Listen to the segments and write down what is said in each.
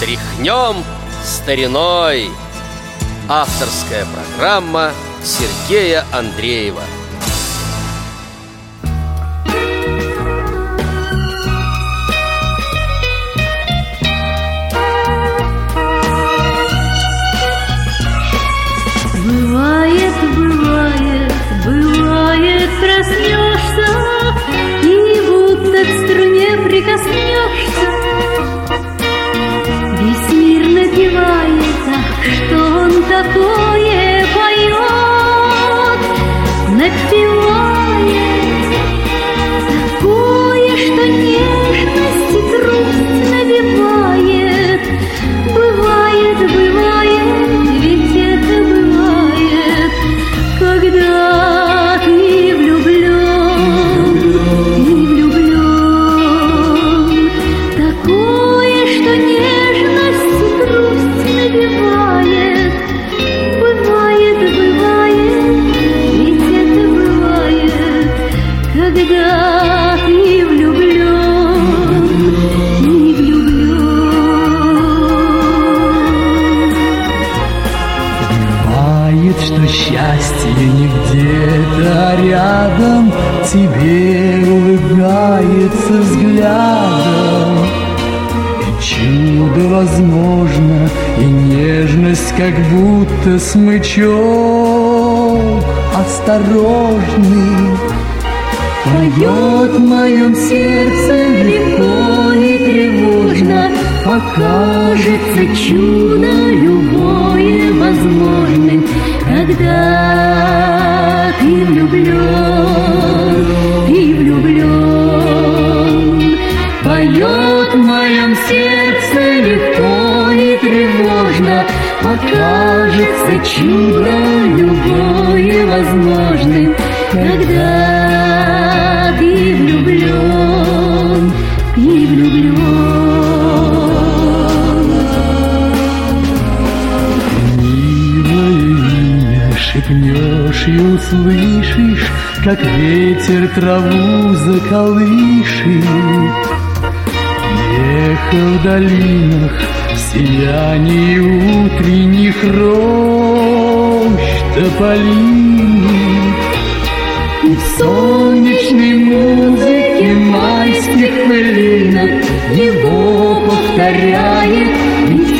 Тряхнем стариной. Авторская программа Сергея Андреева он счастье не где-то рядом Тебе улыбается взглядом. И чудо возможно, и нежность как будто смычок Осторожный Поет в моем сердце легко и тревожно Покажется чудо любое возможным имя шепнешь и услышишь Как ветер траву заколышет. Ехал в долинах в сиянии утренних рощ тополиных И в солнечной музыке майских пылинок Его повторяет,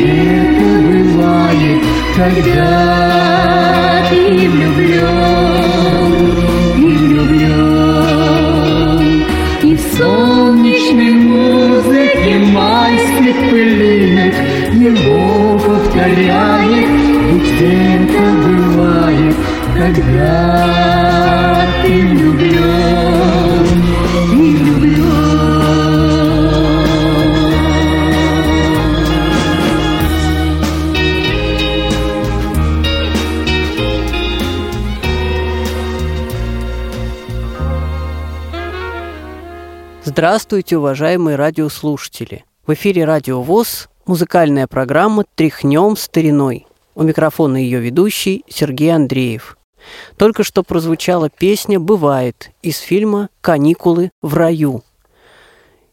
это бывает Когда ты влюблен, ты влюблен И в солнечной музыке майских пылинок Его повторяет, ведь это бывает Когда Здравствуйте, уважаемые радиослушатели! В эфире Радио ВОЗ, музыкальная программа «Тряхнем стариной». У микрофона ее ведущий Сергей Андреев. Только что прозвучала песня «Бывает» из фильма «Каникулы в раю».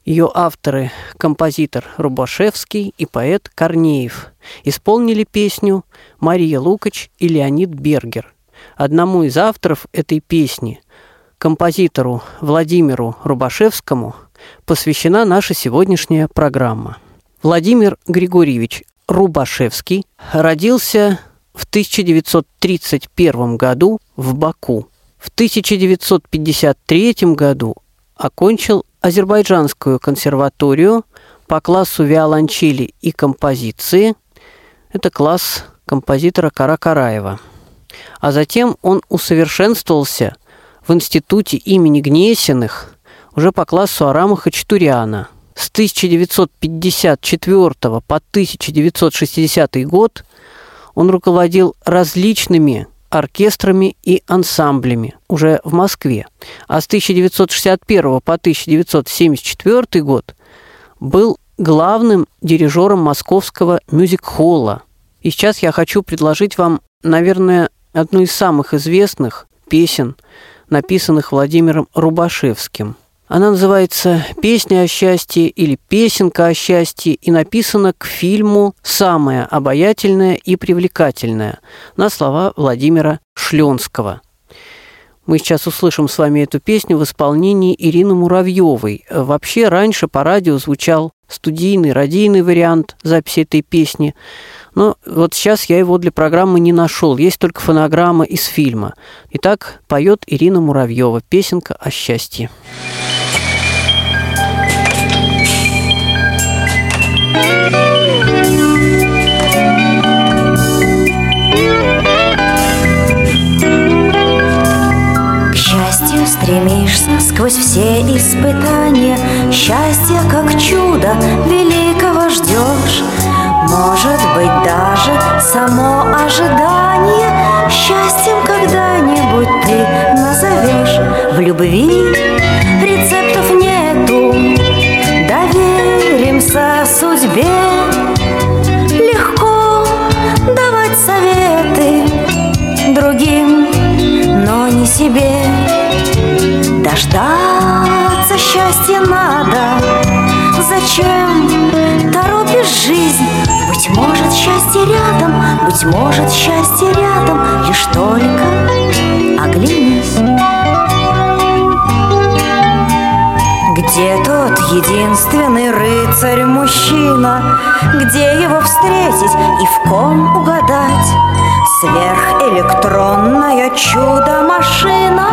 Ее авторы – композитор Рубашевский и поэт Корнеев. Исполнили песню Мария Лукач и Леонид Бергер. Одному из авторов этой песни – композитору Владимиру Рубашевскому посвящена наша сегодняшняя программа. Владимир Григорьевич Рубашевский родился в 1931 году в Баку. В 1953 году окончил Азербайджанскую консерваторию по классу виолончели и композиции. Это класс композитора Каракараева. А затем он усовершенствовался – в институте имени Гнесиных уже по классу Арама Хачатуряна. С 1954 по 1960 год он руководил различными оркестрами и ансамблями уже в Москве. А с 1961 по 1974 год был главным дирижером московского мюзик-холла. И сейчас я хочу предложить вам, наверное, одну из самых известных песен написанных Владимиром Рубашевским. Она называется «Песня о счастье» или «Песенка о счастье» и написана к фильму самая обаятельная и привлекательная на слова Владимира Шленского – мы сейчас услышим с вами эту песню в исполнении Ирины Муравьевой. Вообще раньше по радио звучал студийный, радийный вариант записи этой песни. Но вот сейчас я его для программы не нашел. Есть только фонограмма из фильма. Итак, поет Ирина Муравьева. Песенка о счастье. thank you Стремишься сквозь все испытания, Счастье как чудо великого ждешь. Может быть, даже само ожидание Счастьем когда-нибудь ты назовешь. В любви рецептов нету, Доверимся судьбе. Легко давать советы другим, но не себе. счастье надо Зачем торопишь жизнь? Быть может, счастье рядом Быть может, счастье рядом Лишь только оглянись Где тот единственный рыцарь-мужчина? Где его встретить и в ком угадать? Сверхэлектронная чудо-машина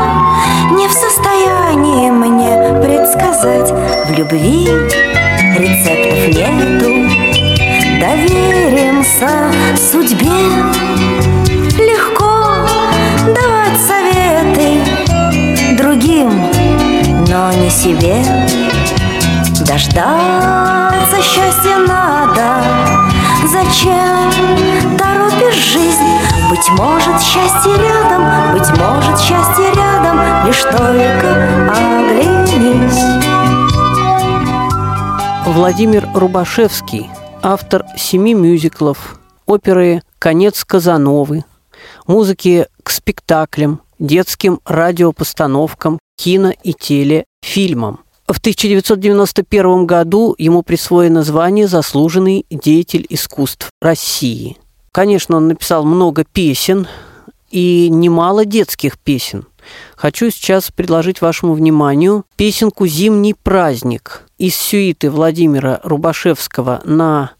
Не в состоянии мне предсказать. В любви рецептов нету. Доверимся судьбе. Легко давать советы Другим, но не себе. Дождаться счастья надо. Зачем торопишь жизнь? Быть может, счастье рядом, быть может, счастье рядом, Лишь только оглянись. Владимир Рубашевский, автор семи мюзиклов, оперы «Конец Казановы», музыки к спектаклям, детским радиопостановкам, кино и телефильмам. В 1991 году ему присвоено звание «Заслуженный деятель искусств России». Конечно, он написал много песен и немало детских песен. Хочу сейчас предложить вашему вниманию песенку «Зимний праздник» из сюиты Владимира Рубашевского на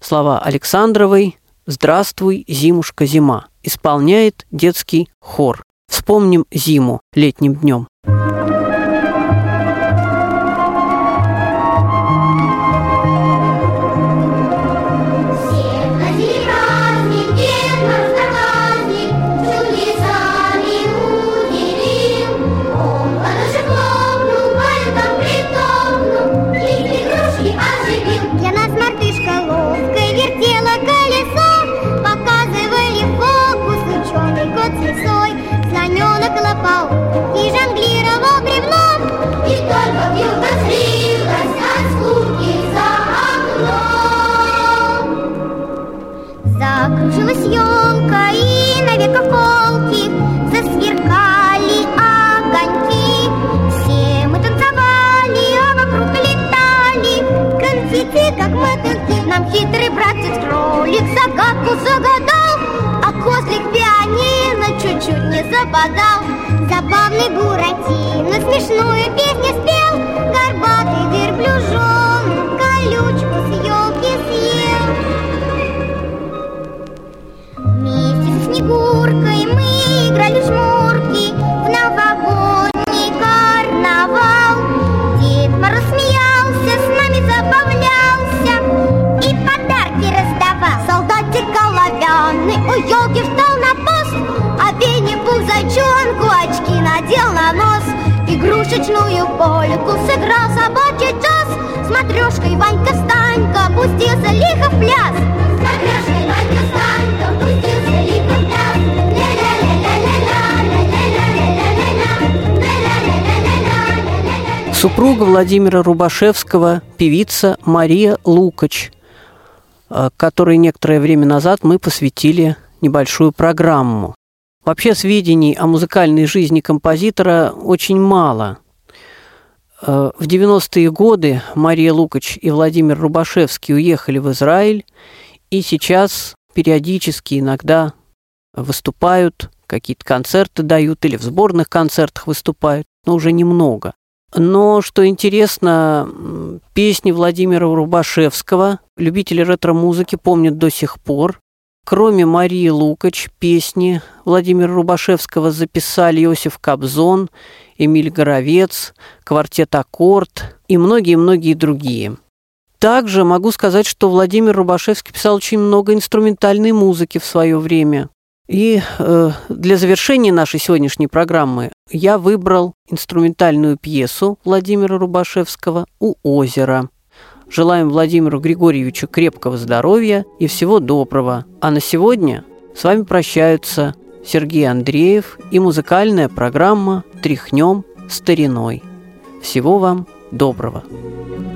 слова Александровой «Здравствуй, зимушка, зима» исполняет детский хор. Вспомним зиму летним днем. елка и на колки засверкали огоньки. Все мы танцевали, а вокруг летали конфетти, как мотыльки. Нам хитрый братец кролик загадку загадал, а козлик пианино чуть-чуть не западал. Забавный Буратино смешную песню спел, горбатый верблюжок. пушечную полику Сыграл собачий час С матрёшкой Ванька Станька Пустился лихо в пляс. Супруга Владимира Рубашевского, певица Мария Лукач, э, которой некоторое время назад мы посвятили небольшую программу. Вообще сведений о музыкальной жизни композитора очень мало. Э, в 90-е годы Мария Лукач и Владимир Рубашевский уехали в Израиль, и сейчас периодически иногда выступают, какие-то концерты дают или в сборных концертах выступают, но уже немного. Но, что интересно, песни Владимира Рубашевского любители ретро-музыки помнят до сих пор. Кроме Марии Лукач, песни Владимира Рубашевского записали Иосиф Кобзон, Эмиль Горовец, квартет «Аккорд» и многие-многие другие. Также могу сказать, что Владимир Рубашевский писал очень много инструментальной музыки в свое время. И э, для завершения нашей сегодняшней программы я выбрал инструментальную пьесу Владимира Рубашевского «У озера». Желаем Владимиру Григорьевичу крепкого здоровья и всего доброго. А на сегодня с вами прощаются Сергей Андреев и музыкальная программа «Тряхнем стариной». Всего вам доброго. you